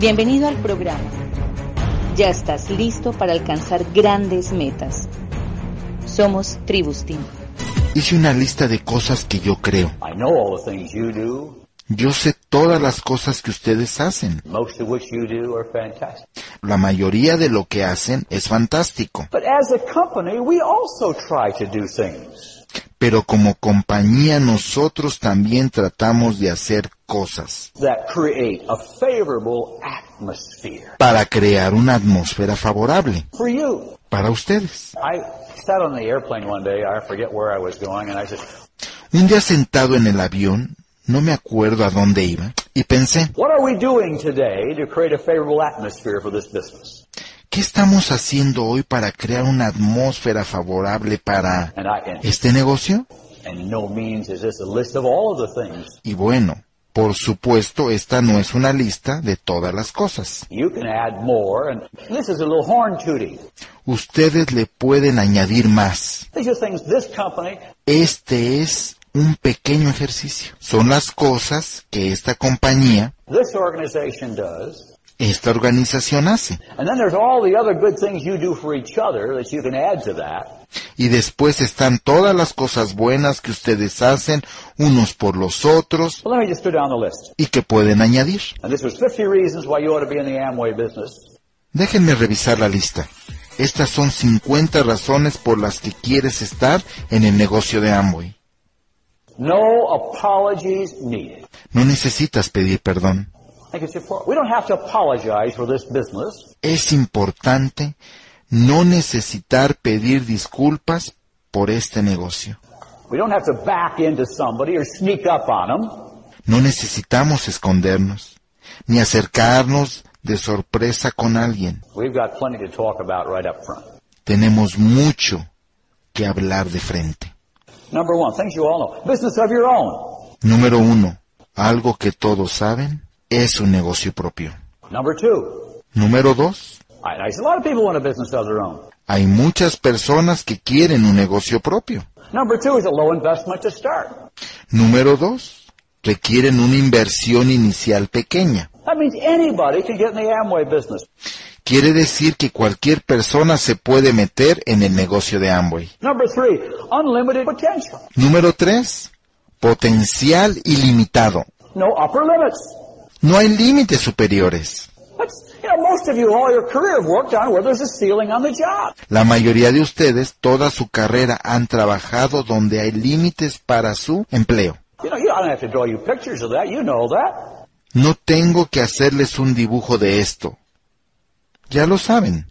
Bienvenido al programa. Ya estás listo para alcanzar grandes metas. Somos Tribus Team. Hice una lista de cosas que yo creo. I know all the things you do, Yo sé todas las cosas que ustedes hacen. most of which you do are fantastic. La mayoría de lo que hacen es fantástico. But as a company, we also try to do things. Pero como compañía nosotros también tratamos de hacer cosas that create a favorable atmosphere para crear una atmósfera favorable para ustedes. I sat on the airplane one day, I forget where I was going, and I said, Un día sentado en el avión, no me acuerdo a dónde iba, y pensé, ¿qué estamos haciendo hoy para crear una atmósfera favorable para este negocio? Y bueno, por supuesto, esta no es una lista de todas las cosas. Ustedes le pueden añadir más. Este es un pequeño ejercicio. Son las cosas que esta compañía. Esta organización hace. And then there's all the other good things you do for each other that you can add to that. Y después están todas las cosas buenas que ustedes hacen unos por los otros y que pueden añadir. And this was 50 reasons why you ought to be in the Amway business. Déjenme revisar la lista. Estas son 50 razones por las que quieres estar en el negocio de Amway. No apologies needed. No necesitas pedir perdón. Es importante no necesitar pedir disculpas por este negocio. We don't have to back into somebody or sneak up on them. No necesitamos escondernos, ni acercarnos de sorpresa con alguien. We've got plenty to talk about right up front. Tenemos mucho que hablar de frente. Number one, things you all know. Business of your own. Número uno, algo que todos saben, es un negocio propio. Número dos, hay muchas personas que quieren un negocio propio. Number two is a low investment to start. Número dos, requieren una inversión inicial pequeña. That means anybody can get in the Amway business. Quiere decir que cualquier persona se puede meter en el negocio de Amway. Número tres, potencial ilimitado. No upper limits. No hay límites superiores. La mayoría de ustedes, toda su carrera, han trabajado donde hay límites para su empleo. No tengo que hacerles un dibujo de esto. Ya lo saben.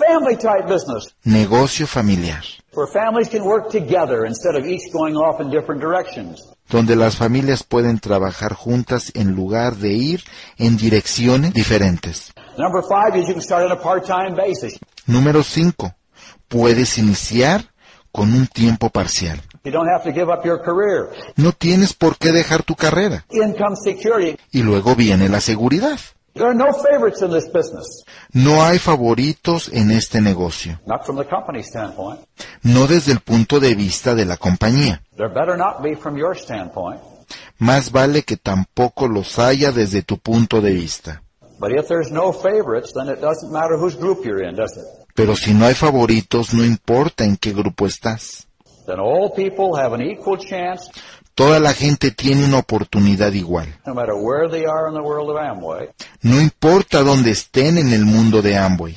Family type business Negocio familiar, where families can work together instead of each going off in different directions. Donde las familias pueden trabajar juntas en lugar de ir en direcciones diferentes. Número 5. Puedes iniciar con un tiempo parcial. No tienes por qué dejar tu carrera. Y luego viene la seguridad. There are no favorites in this business. No hay favoritos en este negocio. Not from the company standpoint. No desde el punto de vista de la compañía. There better not be from your standpoint. Más vale que tampoco los haya desde tu punto de vista. But if there's no favorites, then it doesn't matter whose group you're in, does it? Pero si no hay favoritos, no importa en qué grupo estás. Toda la gente tiene una oportunidad igual. no matter where they are in the world of Amway. No importa dónde estén en el mundo de Amway.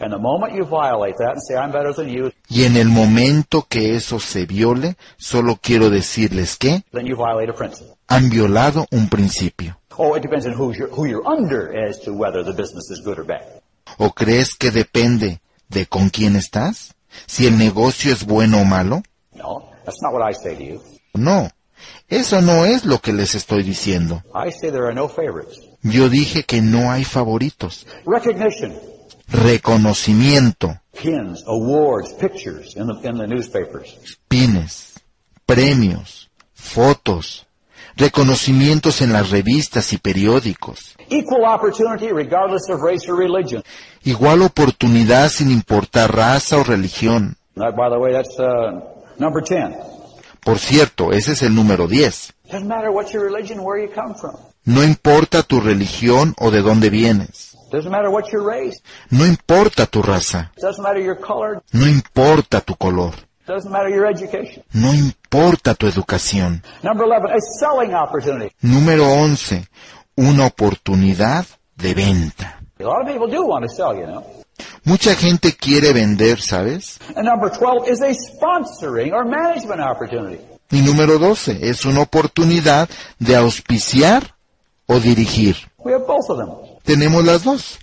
And the moment you violate that and say, I'm better than you, Y en el momento que eso se viole, solo quiero decirles que han violado un principio. Oh, it depends on who's you're, who you're under as to whether the business is good or bad. ¿O crees que depende de con quién estás? Si el negocio es bueno o malo? No, Eso no es lo que les estoy diciendo. Yo dije que no hay favoritos. Recognition, Reconocimiento, pins, awards, pictures in the, in the newspapers. pines, premios, fotos, reconocimientos en las revistas y periódicos. Equal opportunity regardless of race or religion. Igual oportunidad sin importar raza o religión. That, by the way, that's uh, number 10. Por cierto, ese es el número 10. Doesn't matter what your religion, where you come from. No importa tu religión o de dónde vienes. Doesn't matter what your race. No importa tu raza. Doesn't matter your color. No importa tu color. Doesn't matter your education. No importa tu educación. Number 11, a selling opportunity. Número 11. Una oportunidad de venta. Mucha gente quiere vender, ¿sabes? And number 12 is a sponsoring or management opportunity. Y número 12 es una oportunidad de auspiciar o dirigir. We have both of them. Tenemos las dos.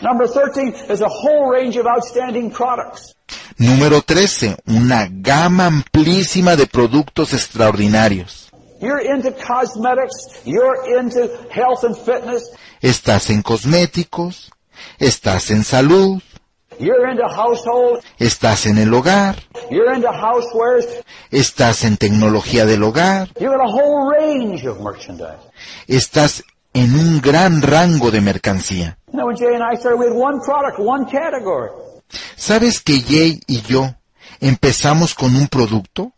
Number 13 is a whole range of outstanding products. Número 13, una gama amplísima de productos extraordinarios. You're into cosmetics, you're into health and fitness, Estás en cosméticos, estás en salud, estás en el hogar, estás en tecnología del hogar, estás en un gran rango de mercancía. ¿Sabes que Jay y yo empezamos con un producto?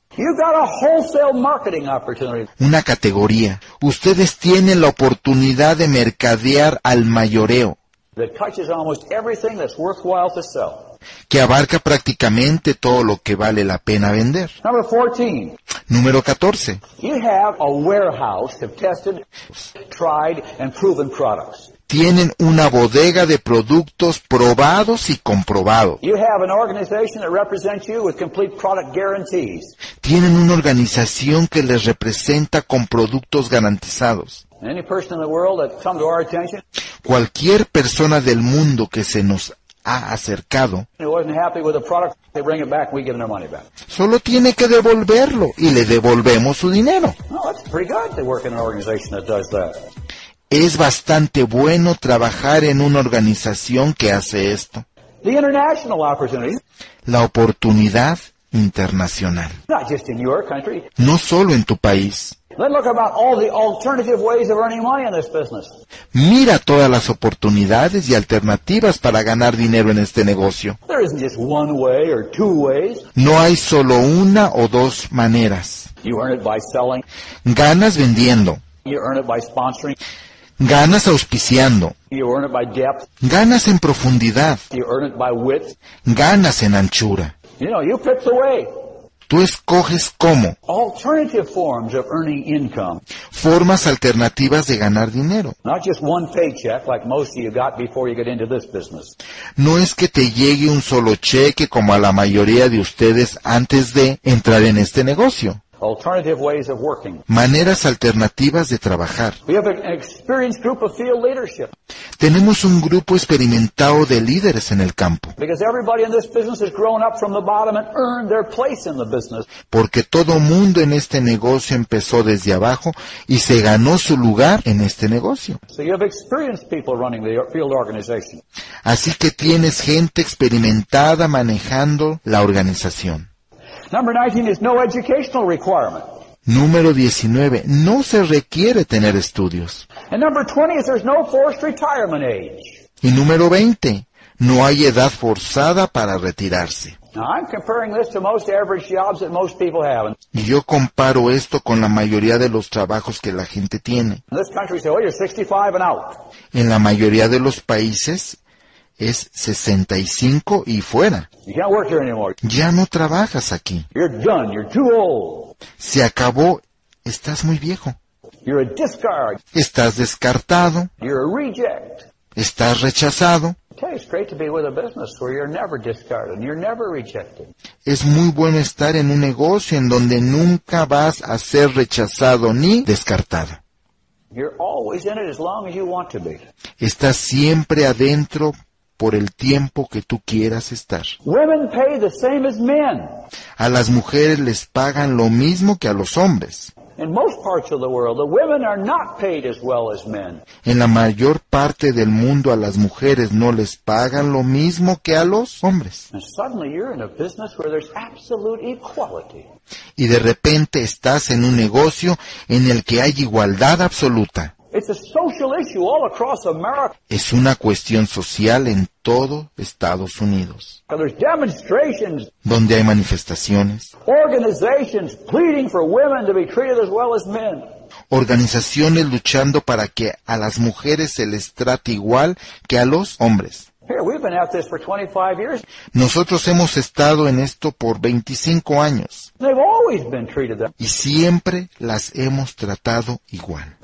Una categoría. Ustedes tienen la oportunidad de mercadear al mayoreo, that touches almost everything that's worthwhile to sell. que abarca prácticamente todo lo que vale la pena vender. Number 14, Número 14. you have a warehouse of tested, tried, and proven products. Tienen una bodega de productos probados y comprobados. You have an organization that represents you with complete product guarantees. Tienen una organización que les representa con productos garantizados. Cualquier persona del mundo que se nos ha acercado solo tiene que devolverlo y le devolvemos su dinero. Es bastante bueno trabajar en una organización que hace esto. La oportunidad internacional. No solo en tu país. Mira todas las oportunidades y alternativas para ganar dinero en este negocio. No hay solo una o dos maneras. Ganas vendiendo, ganas auspiciando, ganas en profundidad, ganas en anchura. You know, you pick the way. Tú escoges cómo, Alternative forms of earning income. formas alternativas de ganar dinero. Not just one paycheck like most of you got before you get into this business. No es que te llegue un solo cheque como a la mayoría de ustedes antes de entrar en este negocio. Alternative ways of working. Maneras alternativas de trabajar. We have an experienced group of field leadership Tenemos un grupo experimentado de líderes en el campo, because everybody in this business has grown up from the bottom and earned their place in the business. porque todo mundo en este negocio empezó desde abajo y se ganó su lugar en este negocio. So you have experienced people running the field organization. Así que tienes gente experimentada manejando la organización. Number 19 is no educational requirement. Número 19. No se requiere tener estudios. And number 20 is there's no forced retirement age. Y número 20. No hay edad forzada para retirarse. Now I'm comparing this to most average jobs that most people have. And Y yo comparo esto con la mayoría de los trabajos que la gente tiene. in this country say, oh, you're 65 and out. En la mayoría de los países es 65 y fuera. You can't work here anymore. Ya no trabajas aquí. You're done. You're too old. Se acabó. Estás muy viejo. You're a discard. Estás descartado. You're a reject. Estás rechazado. I tell you, it's great to be with a business where you're never discarded. You're never rejected. Es muy bueno estar en un negocio en donde nunca vas a ser rechazado ni descartado. You're always in it as long as you want to be. Estás siempre adentro por el tiempo que tú quieras estar. Women pay the same as men. A las mujeres les pagan lo mismo que a los hombres. En la mayor parte del mundo a las mujeres no les pagan lo mismo que a los hombres. Y de repente estás en un negocio en el que hay igualdad absoluta. It's a social issue all across America. Es una cuestión social en todo Estados Unidos, donde hay manifestaciones, organizations pleading for women to be treated as well as men. organizaciones luchando para que a las mujeres se les trate igual que a los hombres. Here, we've been at this for 25 years. Nosotros hemos estado en esto por 25 años They've always been treated that. y siempre las hemos tratado igual.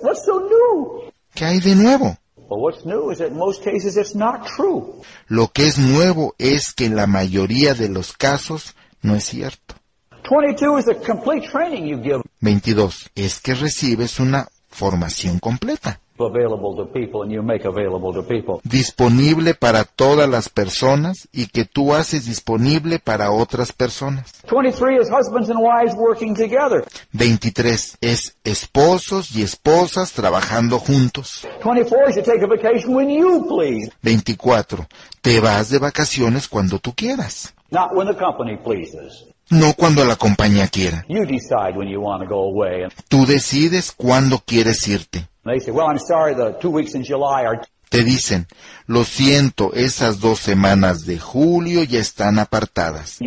¿Qué hay de nuevo? Lo que es nuevo es que en la mayoría de los casos no es cierto. 22 is the complete training you give 22. Es que recibes una formación completa, disponible para todas las personas y que tú haces disponible para otras personas. 23 is husbands and wives working together. 23. Es esposos y esposas trabajando juntos. 24 is you take a vacation when you please, 24. Te vas de vacaciones cuando tú quieras, not when the company pleases. no cuando la compañía quiera. You decide when you want to go away. And Tú decides cuándo quieres irte. They say, well, I'm sorry, the two weeks in July are Te dicen, lo siento, esas dos semanas de julio ya están apartadas.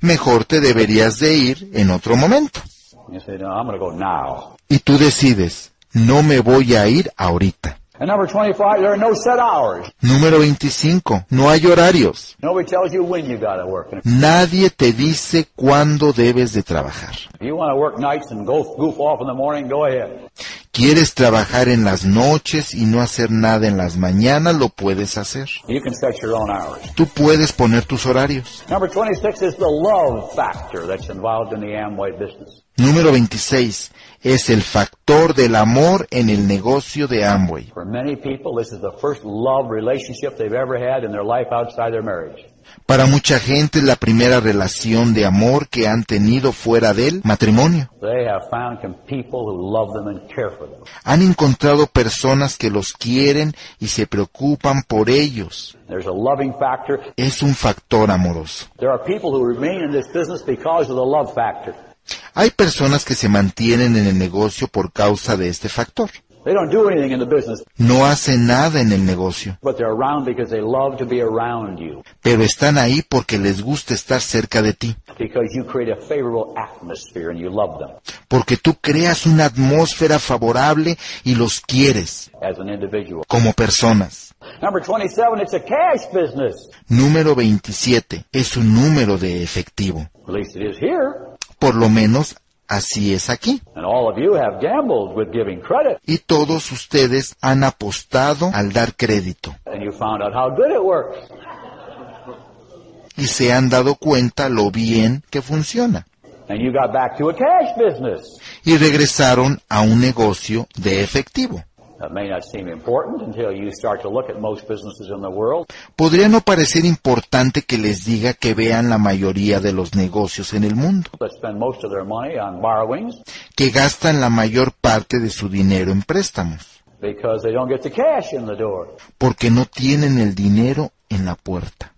Mejor te deberías de ir en otro momento. You say, no, I'm going to go now. Y tú decides, no me voy a ir ahorita. And number 25, there are no set hours. Número 25. No hay horarios. Nobody tells you when you got to work. And if Nadie te dice cuándo debes de trabajar. ¿Quieres trabajar en las noches y no hacer nada en las mañanas? Lo puedes hacer. You can set your own hours. Tú puedes poner tus horarios. Number 26 is the love factor that's involved in the Amway business. Número 26. Es el factor del amor en el negocio de Amway. Para mucha gente es la primera relación de amor que han tenido fuera del matrimonio. Han encontrado personas que los quieren y se preocupan por ellos. There's a loving factor. Es un factor amoroso. There are people who remain in this business because of the love factor. Hay personas que se mantienen en el negocio por causa de este factor. They don't do anything in the business, No hacen nada en el negocio, but they're around because they love to be around you, pero están ahí porque les gusta estar cerca de ti, because you create a favorable atmosphere and you love them porque tú creas una atmósfera favorable y los quieres como personas. Number 27, it's a cash business. Número 27 es un número de efectivo. At least it is here. Por lo menos así es aquí. And all of you have gambled with giving credit, Y todos ustedes han apostado al dar crédito y se han dado cuenta lo bien que funciona. And you got back to a cash business. Y regresaron a un negocio de efectivo. That may not seem important until you start to look at most businesses in the world. Podría no parecer importante que les diga que vean la mayoría de los negocios en el mundo, that spend most of their money on borrowings que gastan la mayor parte de su dinero en préstamos, because they don't get the cash in the door. porque no tienen el dinero en la puerta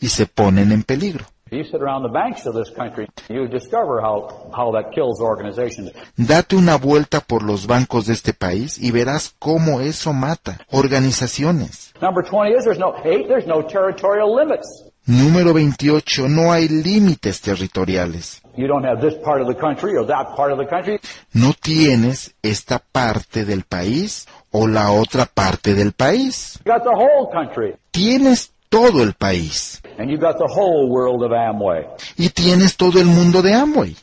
y se ponen en peligro. You sit around the banks of this country, you discover how, how that kills organizations. Date una vuelta por los bancos de este país y verás cómo eso mata organizaciones. Number 20 is there's no, eight, there's no territorial limits. Número 28. No hay límites territoriales. You don't have this part of the country or that part of the country. No tienes esta parte del país o la otra parte del país. Tienes todo el país And you got the whole world of Amway. y tienes todo el mundo de Amway.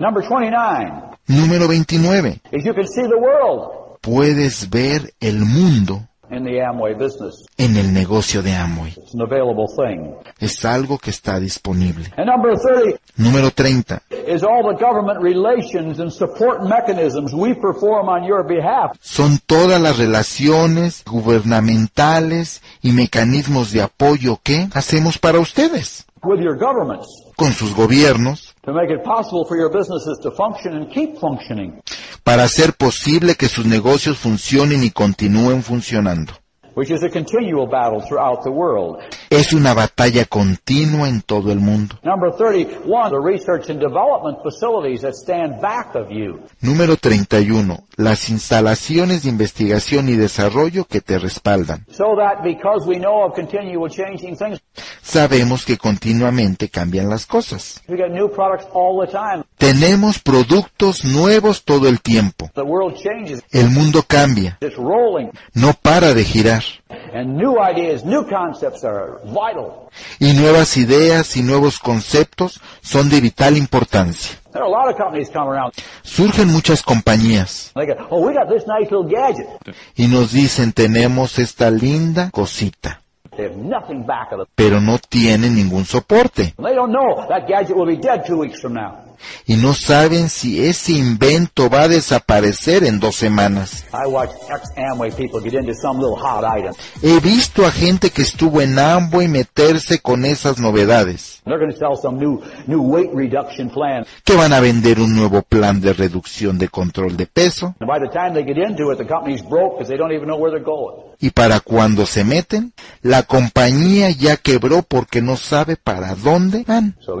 Number 29 Número 29. is you can see the world Puedes ver el mundo in the Amway business. en el negocio de Amway. It's an available thing. Es algo que está disponible. And number 30 Número 30. is all the government relations and support mechanisms we perform on your behalf. Son todas las relaciones gubernamentales y mecanismos de apoyo que hacemos para ustedes. with your governments con sus gobiernos, to make it possible for your businesses to function and keep functioning, para hacer posible que sus negocios funcionen y continúen funcionando. Which is a continual battle throughout the world. Es una batalla continua en todo el mundo. Number 31, the research and development facilities that stand back of you. Número 31. Las instalaciones de investigación y desarrollo que te respaldan. So that because we know of continual changing things, Sabemos que continuamente cambian las cosas. we get new products all the time. Tenemos productos nuevos todo el tiempo. The world changes. El mundo cambia, It's rolling. no para de girar. And new ideas, new concepts are vital. Y nuevas ideas y nuevos conceptos son de vital importancia. There are a lot of companies come around. Surgen muchas compañías oh, we got this nice little gadget. y nos dicen tenemos esta linda cosita, pero no tienen ningún soporte Y no saben si ese invento va a desaparecer en dos semanas. I watch ex-Amway people get into some little hot item. He visto a gente que estuvo en Amway meterse con esas novedades, They're going to sell some new, new weight reduction plan. que van a vender un nuevo plan de reducción de control de peso And by the time they get into it, the company's broke because they don't even know where they're going. y para cuando se meten, la compañía ya quebró porque no sabe para dónde van. So.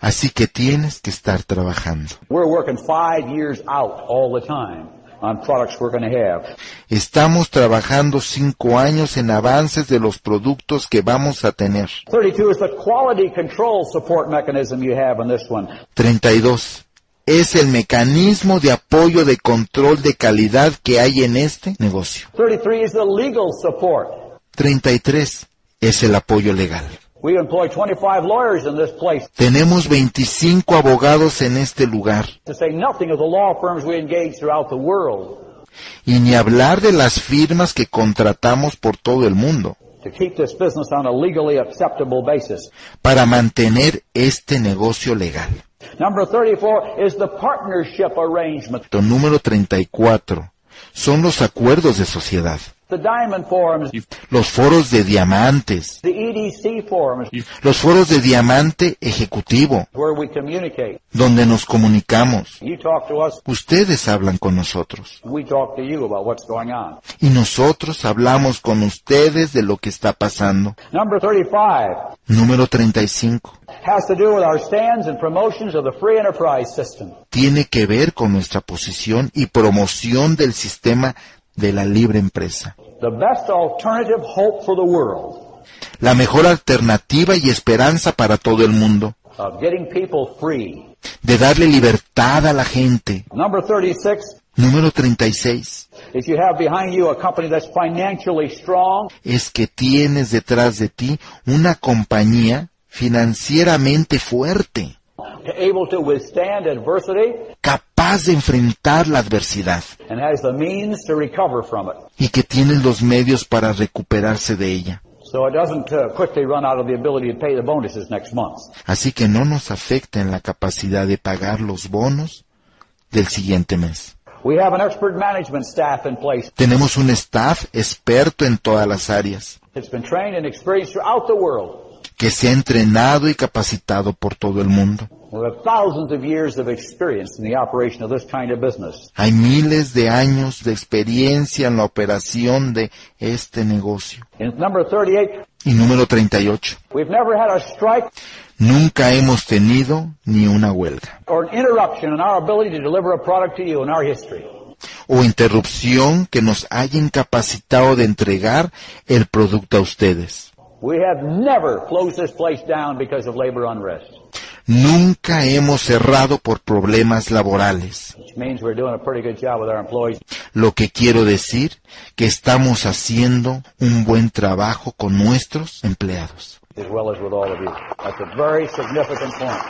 Así que tienes que estar trabajando. We're working five years out all the time on products we're going to have. Estamos trabajando cinco años en avances de los productos que vamos a tener. 32 is the quality control support mechanism you have in this one. 32. Es el mecanismo de apoyo de control de calidad que hay en este negocio. 33 is the legal support. 33. Es el apoyo legal. We employ 25 lawyers in this place Tenemos 25 abogados en este lugar. to say nothing of the law firms we engage throughout the world Y ni hablar de las firmas que contratamos por todo el mundo to keep this business on a legally acceptable basis. para mantener este negocio legal. Number 34 is the partnership arrangement. Punto número 34. Son los acuerdos de sociedad. Los foros de diamantes. forums, Los foros de diamante ejecutivo, donde nos comunicamos. Ustedes hablan con nosotros. Y nosotros hablamos con ustedes de lo que está pasando. Number 35 Número 35. has to do with our stands and promotions of the free enterprise system. Tiene que ver con nuestra posición y promoción del sistema de la libre empresa. The best alternative hope for the world La mejor alternativa y esperanza para todo el mundo. De darle libertad a la gente. Number 36 Número 36. is you have behind you a company that's financially strong, Es que tienes detrás de ti una compañía financieramente fuerte, adversity, capaz de enfrentar la adversidad y que tiene los medios para recuperarse de ella. Uh, quickly run out of the ability to pay the bonuses next month. Así que no nos afecta en la capacidad de pagar los bonos del siguiente mes. We have an expert management staff in place. Tenemos un staff experto en todas las áreas, It's been trained and experienced throughout the world. Que se ha entrenado y capacitado por todo el mundo. Hay miles de años de experiencia en la operación de este negocio. In number 38, Y número 38. we've never had a strike Nunca hemos tenido ni una huelga o interrupción que nos haya incapacitado de entregar el producto a ustedes. We have never closed this place down because of labor unrest, Nunca hemos cerrado por problemas laborales. which means we're doing a pretty good job with our employees. Lo que quiero decir que estamos haciendo un buen trabajo con nuestros empleados. as well as with all of you. That's a very significant point.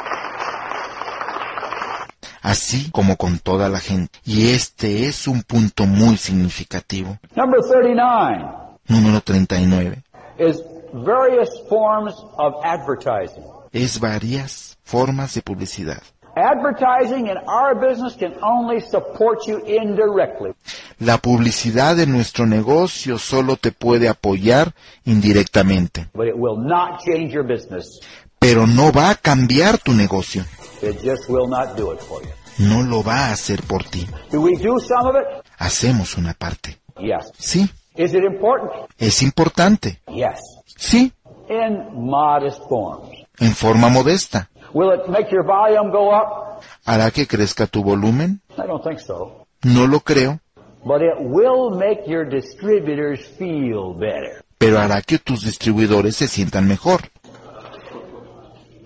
así como con toda la gente. Y este es un punto muy significativo. Number 39 Número 39. is various forms of advertising. Es varias formas de publicidad. Advertising in our business can only support you indirectly. La publicidad de nuestro negocio solo te puede apoyar indirectamente, but it will not change your business. pero no va a cambiar tu negocio. It just will not do it for you. No lo va a hacer por ti. Do we do some of it? Hacemos una parte. Yes. Sí, Is it important? es importante. Yes. Sí, In modest forms. en forma modesta. Will it make your volume go up? ¿Hará que crezca tu volumen? I don't think so. No lo creo, But it will make your distributors feel better. pero hará que tus distribuidores se sientan mejor.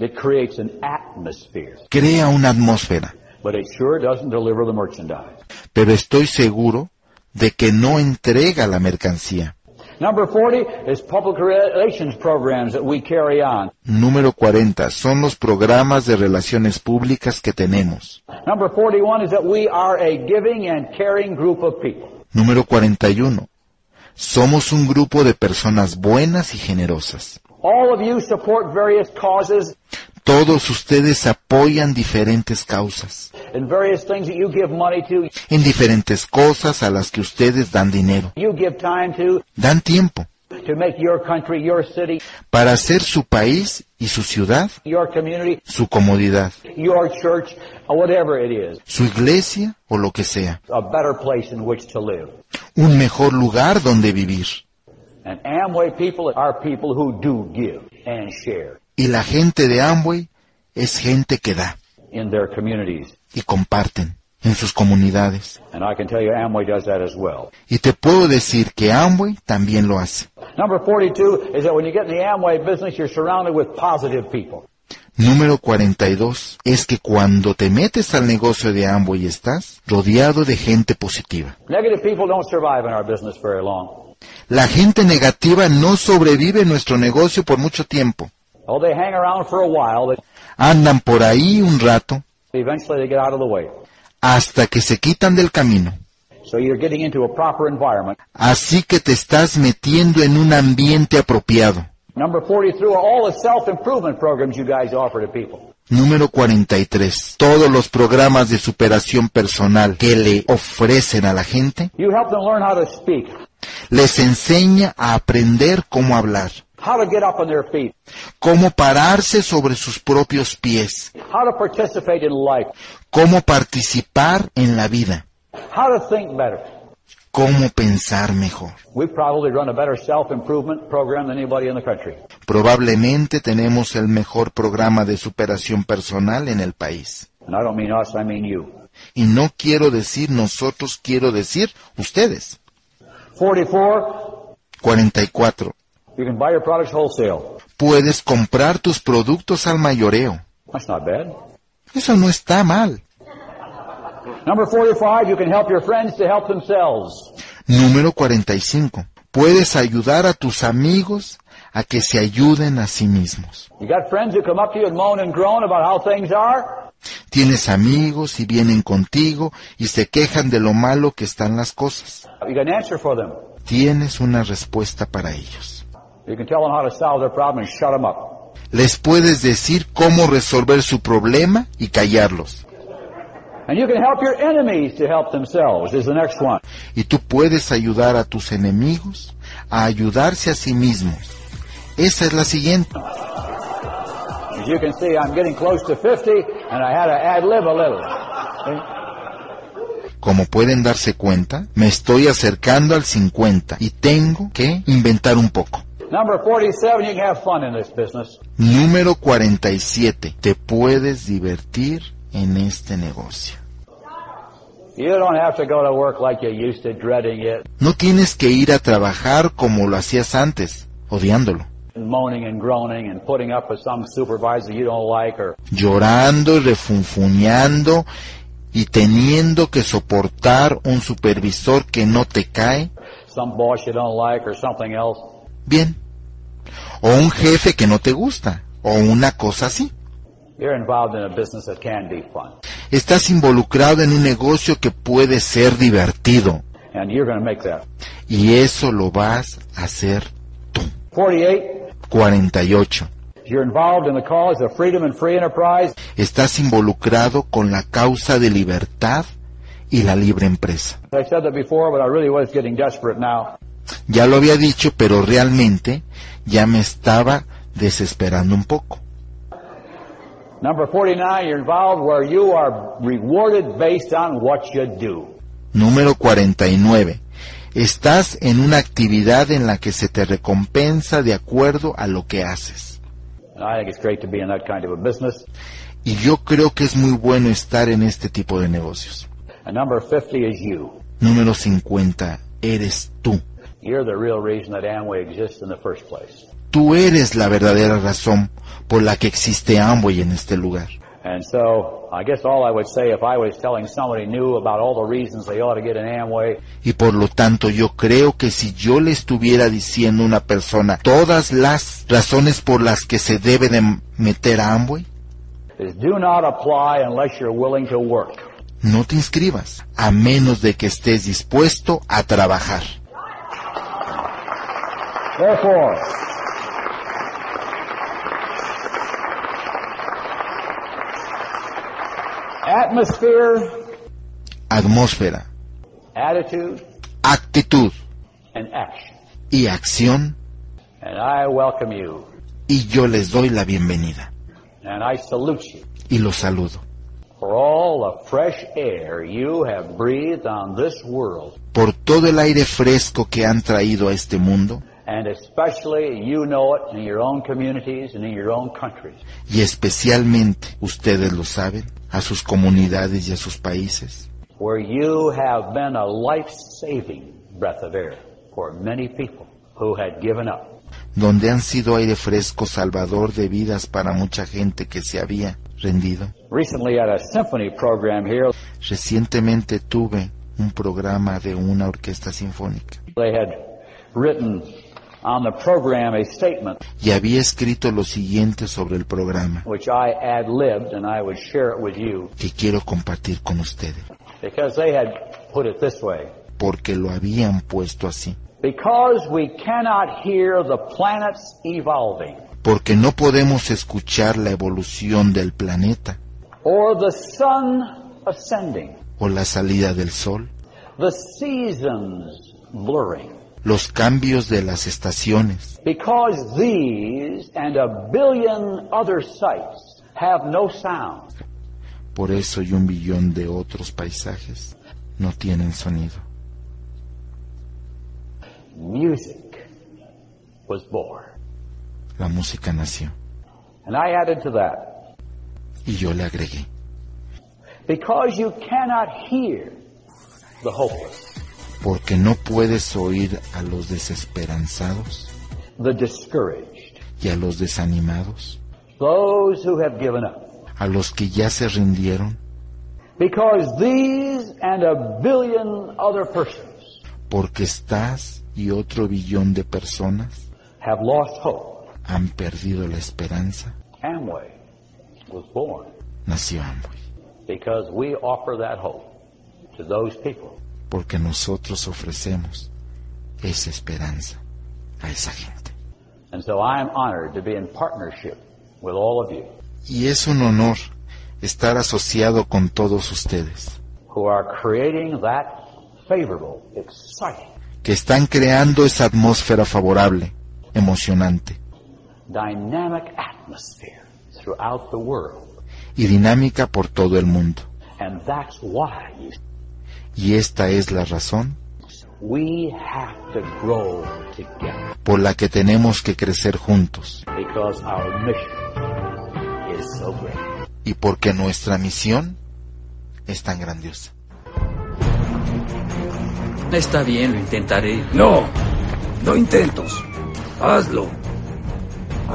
It creates an atmosphere, Crea una atmósfera, but it sure doesn't deliver the merchandise. pero estoy seguro de que no entrega la mercancía. Number 40 is public relations programs that we carry on. Número 40. Son los programas de relaciones públicas que tenemos. Number 41 is that we are a giving and caring group of people. Número 41. Somos un grupo de personas buenas y generosas. All of you support various causes Todos ustedes apoyan diferentes causas, and various things that you give money to, en diferentes cosas a las que ustedes dan dinero, you give time to, dan tiempo to make your country, your city, para hacer su país y su ciudad, your community, su comodidad, your church, or whatever it is, su iglesia o lo que sea, a better place in which to live. un mejor lugar donde vivir. And Amway people are people who do give and share Y la gente de Amway es gente que da in their communities. y comparten en sus comunidades. And I can tell you Amway does that as well. Y te puedo decir que Amway también lo hace. Number 42 is that when you get in the Amway business, you're surrounded with positive people. Número 42 es que cuando te metes al negocio de Amway estás rodeado de gente positiva. Negative people don't survive in our business very long. La gente negativa no sobrevive en nuestro negocio por mucho tiempo. Oh, Andan por ahí un rato hasta que se quitan del camino. Así que te estás metiendo en un ambiente apropiado. Number 43 are all the self-improvement programs you guys offer to people. Número 43. Todos los programas de superación personal que le ofrecen a la gente Les enseña a aprender cómo hablar, how to get up on their feet, cómo pararse sobre sus propios pies, how to participate in life, cómo participar en la vida, how to think better. cómo pensar mejor. We probably run a better self-improvement program than anybody in the country. Probablemente tenemos el mejor programa de superación personal en el país. And I don't mean us, I mean you. Y no quiero decir nosotros, quiero decir ustedes. 44, 44. you can buy your products wholesale. Puedes comprar tus productos al mayoreo. That's not bad. Eso no está mal. Number 45, you can help your friends to help themselves. Número 45. Puedes ayudar a tus amigos a que se ayuden a sí mismos. You got friends who come up to you and moan and groan about how things are? Tienes amigos y vienen contigo y se quejan de lo malo que están las cosas. Tienes una respuesta para ellos. Les puedes decir cómo resolver su problema y callarlos. Y tú puedes ayudar a tus enemigos a ayudarse a sí mismos. Esa es la siguiente. As you can see, I'm getting close to 50 and I had to ad-lib a little. See? Como pueden darse cuenta, me estoy acercando al 50 y tengo que inventar un poco. Number 47, you can have fun in this business. Número 47. Te puedes divertir en este negocio. You don't have to go to work like you used to, dreading it, No tienes que ir a trabajar como lo hacías antes, odiándolo, moaning and groaning and putting up with some supervisor you don't like or llorando y refunfuñando y teniendo que soportar un supervisor que no te cae, some boss you don't like or something else. bien, o un jefe que no te gusta, o una cosa así. You're involved in a business that can be fun. Estás involucrado en un negocio que puede ser divertido, And you're going to make that. y eso lo vas a hacer tú. 48, 48. You're involved in the cause of freedom and free enterprise. Estás involucrado con la causa de libertad y la libre empresa. I said that before, but I really was getting desperate now. Ya lo había dicho, pero realmente ya me estaba desesperando un poco. Number 49, you're involved where you are rewarded based on what you do. Número 49. Estás en una actividad en la que se te recompensa de acuerdo a lo que haces. Y yo creo que es muy bueno estar en este tipo de negocios. And number 50 is you. Número 50. Eres tú. You're the real reason that Amway exists in the first place. Tú eres la verdadera razón por la que existe Amway en este lugar. And so, I guess all I would say if I was telling somebody new about all the reasons they ought to get an Amway, Y por lo tanto yo creo que si yo le estuviera diciendo a una persona todas las razones por las que se debe de meter a Amway, is do not apply unless you're willing to work. no te inscribas, a menos de que estés dispuesto a trabajar. Therefore, atmosphere, Atmósfera, attitude, actitud. And action. y acción, And I welcome you, y yo les doy la bienvenida. And I salute you. Y los saludo. For all the fresh air you have breathed on this world, por todo el aire fresco que han traído a este mundo. And especially you know it in your own communities and in your own countries. y especialmente, ustedes lo saben, a sus comunidades y a sus países, where you have been a life-saving breath of air for many people who had given up. donde han sido aire fresco salvador de vidas para mucha gente que se había rendido. Recently at a symphony program here, Recientemente tuve un programa de una orquesta sinfónica they had written on the program a statement y había escrito lo siguiente sobre el programa. which I ad-libbed and I would share it with you. Que quiero compartir con ustedes, because they had put it this way. porque lo habían puesto así. Because we cannot hear the planets evolving. Porque no podemos escuchar la evolución del planeta. Or the sun ascending, o la salida del sol, the seasons blurring. Los cambios de las estaciones, Because these and a billion other sights have no sound, por eso y un billón de otros paisajes no tienen sonido. music was born. La música nació And I added to that, y yo le agregué. because you cannot hear the hopeless, Porque no puedes oír a los desesperanzados the discouraged, y a los desanimados, those who have given up. a los que ya se rindieron, Because these and a billion other persons porque estás y otro billón de personas have lost hope. han perdido la esperanza. Amway was born Nació Amway, because we offer that hope to those people. Porque nosotros ofrecemos esa esperanza a esa gente. And so I am honored to be in partnership with all of you Y es un honor estar asociado con todos ustedes, who are creating that favorable, exciting, que están creando esa atmósfera favorable, emocionante dynamic atmosphere throughout the world. y dinámica por todo el mundo. Y esta es la razón we have to grow together por la que tenemos que crecer juntos because our mission is so great. y porque nuestra misión es tan grandiosa. Está bien, lo intentaré. No, no intentos. Hazlo.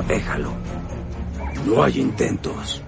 Déjalo. No hay intentos.